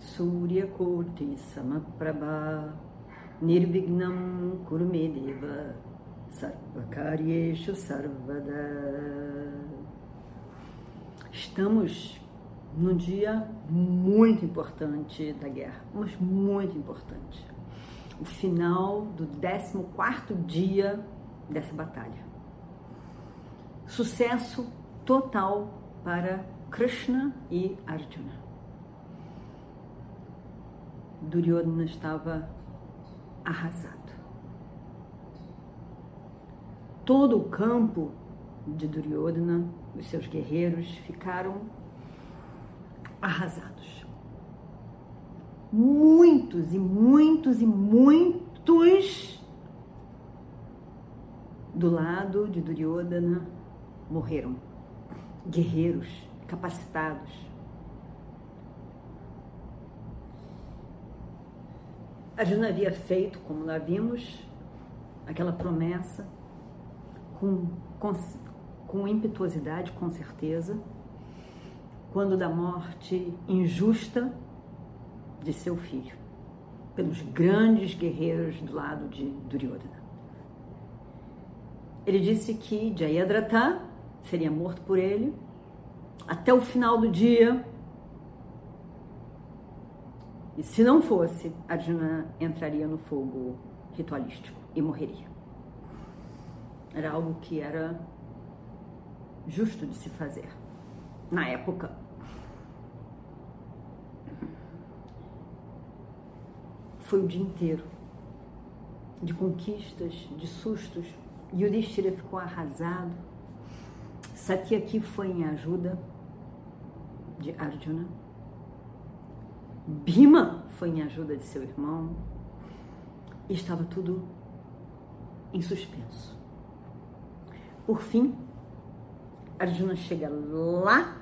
Surya Koti Samaprabha Nirvignam Kurumedeva Sarvakaryeshu Sarvada Estamos num dia muito importante da guerra, mas muito importante. O final do 14º dia dessa batalha. Sucesso total para Krishna e Arjuna. Duryodhana estava arrasado. Todo o campo de Duryodhana, os seus guerreiros, ficaram arrasados. Muitos e muitos e muitos do lado de Duryodhana morreram. Guerreiros capacitados. Arjuna havia feito, como lá vimos, aquela promessa com, com, com impetuosidade, com certeza, quando da morte injusta de seu filho, pelos grandes guerreiros do lado de Duryodhana. Ele disse que Jayadratha seria morto por ele até o final do dia. E se não fosse, Arjuna entraria no fogo ritualístico e morreria. Era algo que era justo de se fazer na época. Foi o dia inteiro de conquistas, de sustos. Yudhishthira ficou arrasado. Satyaki foi em ajuda de Arjuna. Bhima foi em ajuda de seu irmão. E estava tudo em suspenso. Por fim, Arjuna chega lá,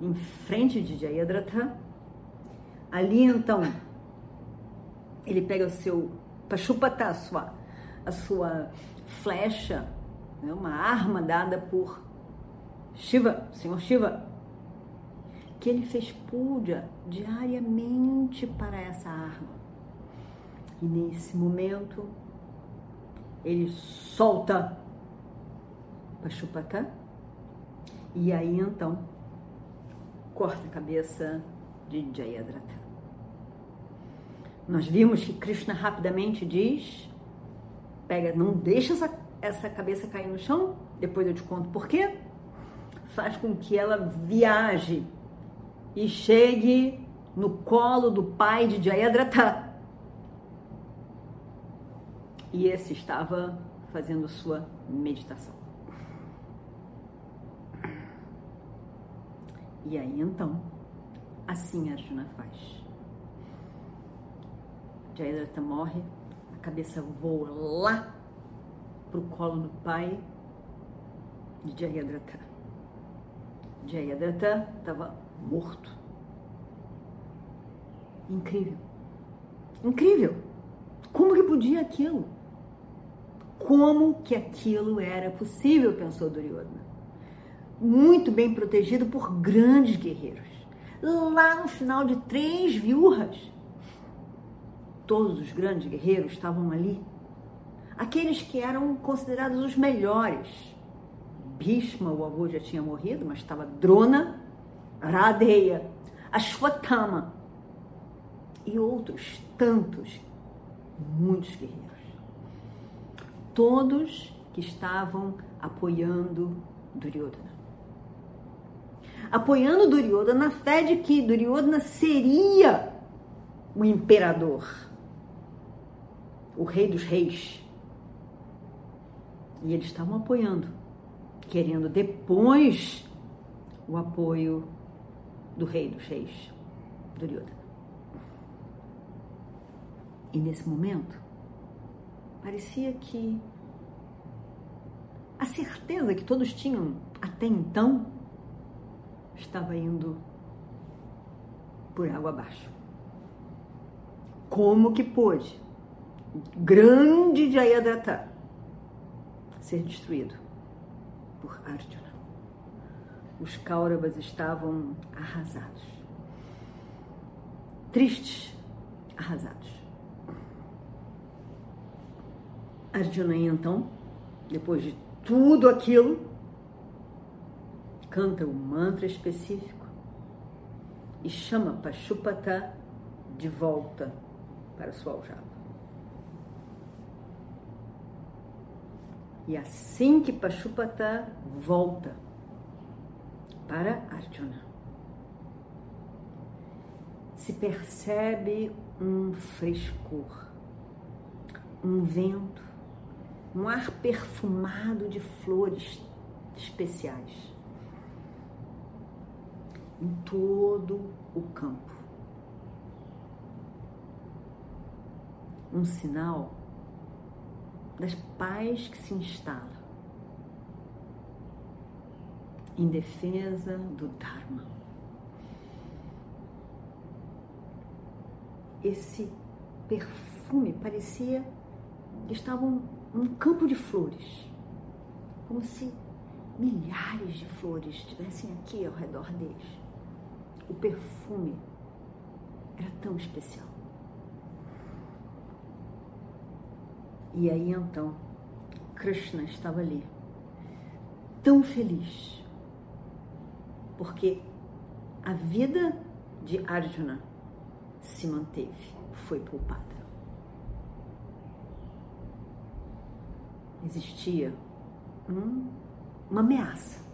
em frente de Jayadratha. Ali então, ele pega o seu Pashupata, a sua, a sua flecha, né, uma arma dada por Shiva, Senhor Shiva, que ele fez puja diariamente para essa arma. E nesse momento, ele solta Pashupata e aí então corta a cabeça de Jayadratha. Nós vimos que Krishna rapidamente diz: pega, não deixa essa, essa cabeça cair no chão, depois eu te conto por quê. Faz com que ela viaje e chegue no colo do pai de Jayadratha. E esse estava fazendo sua meditação. E aí então, assim Arjuna faz. Jayadratha morre, a cabeça voa lá pro colo do pai de Jayadratha. Jayadratha estava morto. Incrível. Incrível. Como que podia aquilo? Como que aquilo era possível, pensou Duryodhana. Muito bem protegido por grandes guerreiros. Lá no final de três viúvas, todos os grandes guerreiros estavam ali. Aqueles que eram considerados os melhores. Bhishma, o avô, já tinha morrido, mas estava Drona, Radeya, Ashwatthama e outros tantos, muitos guerreiros. Todos que estavam apoiando Duryodhana. Apoiando Duryodhana na fé de que Duryodhana seria o imperador, o rei dos reis. E eles estavam apoiando, querendo depois o apoio do rei dos reis, Duryodhana. E nesse momento, parecia que a certeza que todos tinham até então estava indo por água abaixo. Como que pôde o grande Jayadratha ser destruído por Arjuna? Os Kauravas estavam arrasados, tristes, arrasados. Arjuna então, depois de tudo aquilo, canta um mantra específico e chama Pashupata de volta para sua aljava. E assim que Pashupata volta para Arjuna, se percebe um frescor, um vento um ar perfumado de flores especiais em todo o campo. Um sinal das paz que se instala em defesa do Dharma. Esse perfume parecia que estavam um campo de flores, como se milhares de flores estivessem aqui ao redor deles. O perfume era tão especial. E aí então, Krishna estava ali, tão feliz, porque a vida de Arjuna se manteve, foi poupada. existia um, uma ameaça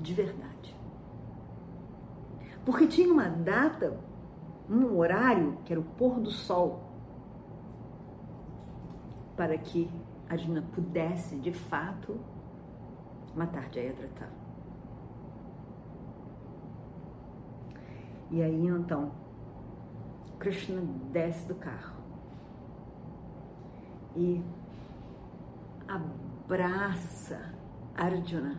de verdade. Porque tinha uma data, um horário, que era o pôr do sol, para que Arjuna pudesse, de fato, matar Jayadratha. E aí então, Krishna desce do carro e abraça Arjuna.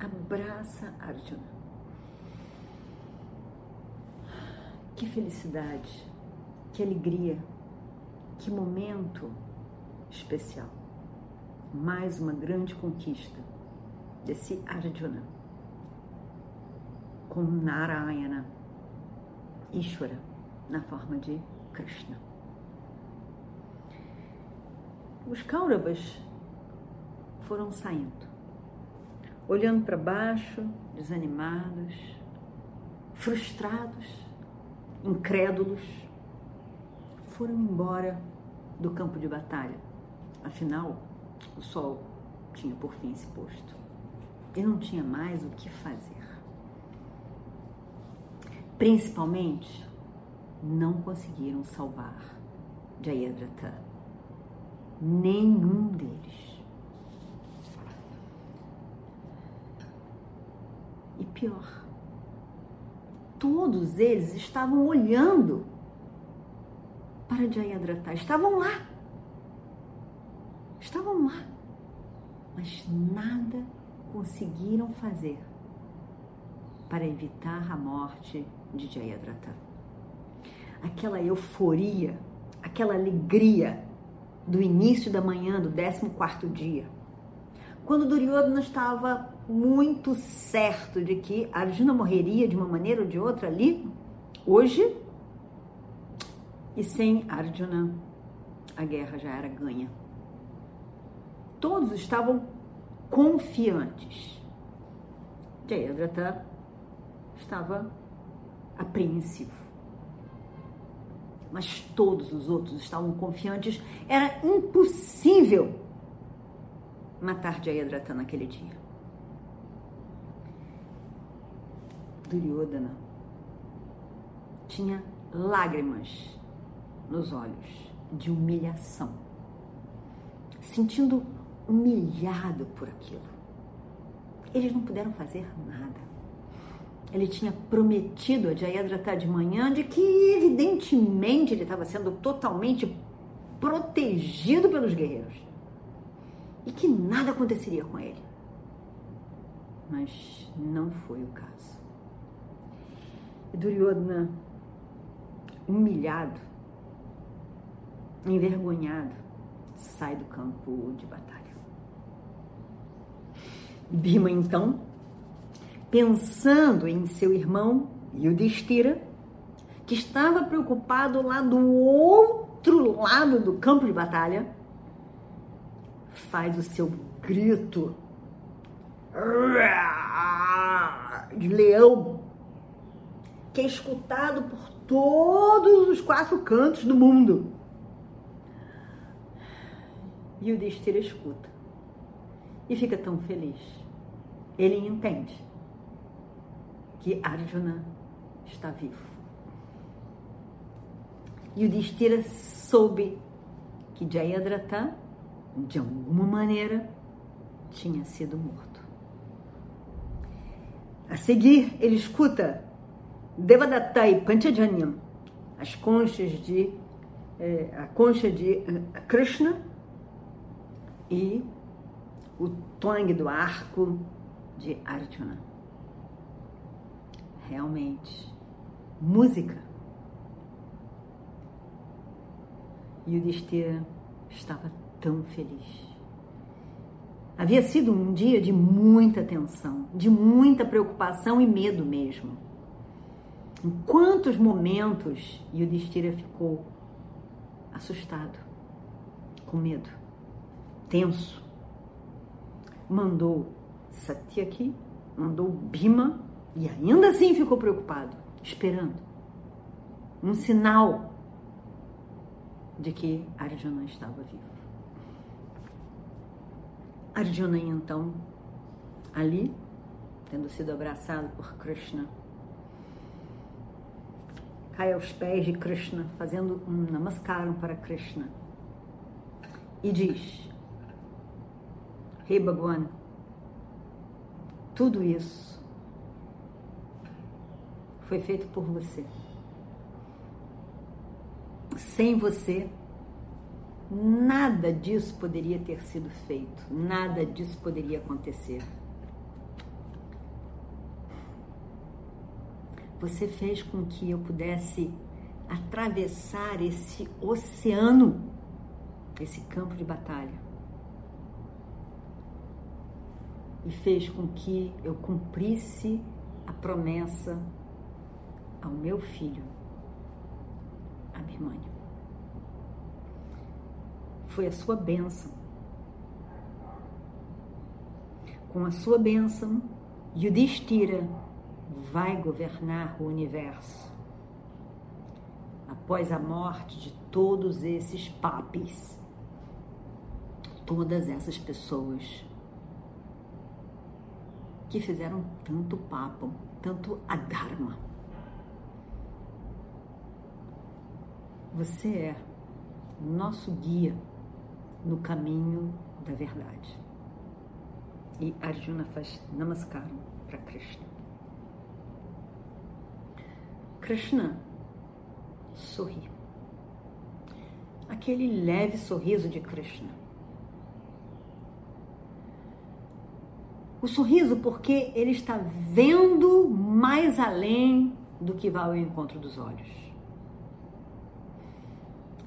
Abraça Arjuna. Que felicidade, que alegria, que momento especial. Mais uma grande conquista desse Arjuna com Narayana, Ishvara, na forma de Krishna. Os Kauravas foram saindo, olhando para baixo, desanimados, frustrados, incrédulos, foram embora do campo de batalha. Afinal, o sol tinha por fim se posto e não tinha mais o que fazer. Principalmente, não conseguiram salvar Jayadratha nenhum deles. E pior, todos eles estavam olhando para Jayadratha, estavam lá. Estavam lá, mas nada conseguiram fazer para evitar a morte de Jayadratha. Aquela euforia, aquela alegria do início da manhã do 14 dia, quando Duryodhana estava muito certo de que Arjuna morreria de uma maneira ou de outra ali, hoje, e sem Arjuna, a guerra já era ganha. Todos estavam confiantes. Jayadratha estava apreensivo mas todos os outros estavam confiantes. Era impossível matar Jayadratha naquele dia. Duryodhana tinha lágrimas nos olhos de humilhação, sentindo humilhado por aquilo. Eles não puderam fazer nada. Ele tinha prometido a Jayadratha de manhã de que, evidentemente, ele estava sendo totalmente protegido pelos guerreiros e que nada aconteceria com ele. Mas não foi o caso. E Duryodhana, humilhado, envergonhado, sai do campo de batalha. Bima, então, pensando em seu irmão Yudhishthira, que estava preocupado lá do outro lado do campo de batalha, faz o seu grito de leão, que é escutado por todos os quatro cantos do mundo. E o Destira escuta e fica tão feliz. Ele entende que Arjuna está vivo. E o Destira soube que Jayadratha, de alguma maneira, tinha sido morto. A seguir, ele escuta Devadatta e Panchajanyam, as conchas de eh, a concha de eh, Krishna e o twang do arco de Arjuna. Realmente, música. E o Destira estava tão feliz. Havia sido um dia de muita tensão, de muita preocupação e medo mesmo. Em quantos momentos Yudhishthira ficou assustado, com medo, tenso. Mandou Satyaki, mandou Bima e ainda assim ficou preocupado, esperando um sinal de que Arjuna estava vivo. Arjuna, então, ali, tendo sido abraçado por Krishna, cai aos pés de Krishna, fazendo um namaskaram para Krishna, e diz: Rei Bhagwan, tudo isso foi feito por você. Sem você, Nada disso poderia ter sido feito, nada disso poderia acontecer. Você fez com que eu pudesse atravessar esse oceano, esse campo de batalha. E fez com que eu cumprisse a promessa ao meu filho, Abhimanyu foi a sua bênção. Com a sua bênção, Yudhishthira vai governar o universo. Após a morte de todos esses papis, todas essas pessoas que fizeram tanto papo, tanto adharma. Você é nosso guia no caminho da verdade. E Arjuna faz namaskaram para Krishna. Krishna sorri. Aquele leve sorriso de Krishna. O sorriso porque ele está vendo mais além do que vai ao encontro dos olhos.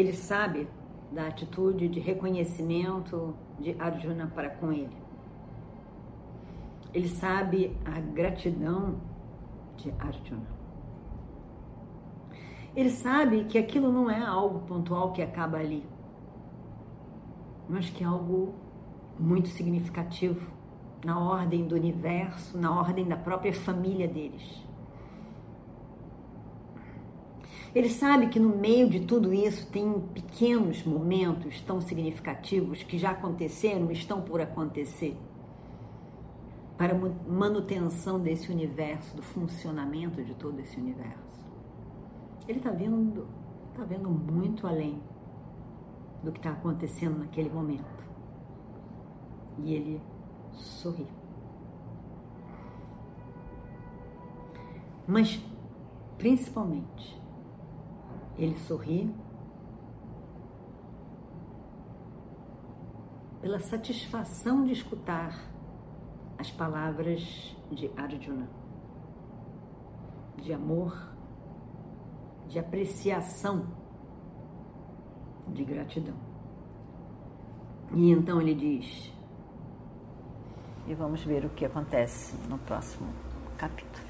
Ele sabe da atitude de reconhecimento de Arjuna para com ele. Ele sabe a gratidão de Arjuna. Ele sabe que aquilo não é algo pontual que acaba ali, mas que é algo muito significativo na ordem do universo, na ordem da própria família deles. Ele sabe que no meio de tudo isso tem pequenos momentos tão significativos que já aconteceram, estão por acontecer, para manutenção desse universo, do funcionamento de todo esse universo. Ele está vendo, está vendo muito além do que está acontecendo naquele momento. E ele sorri. Mas, principalmente, ele sorri pela satisfação de escutar as palavras de Arjuna, de amor, de apreciação, de gratidão. E então ele diz. E vamos ver o que acontece no próximo capítulo.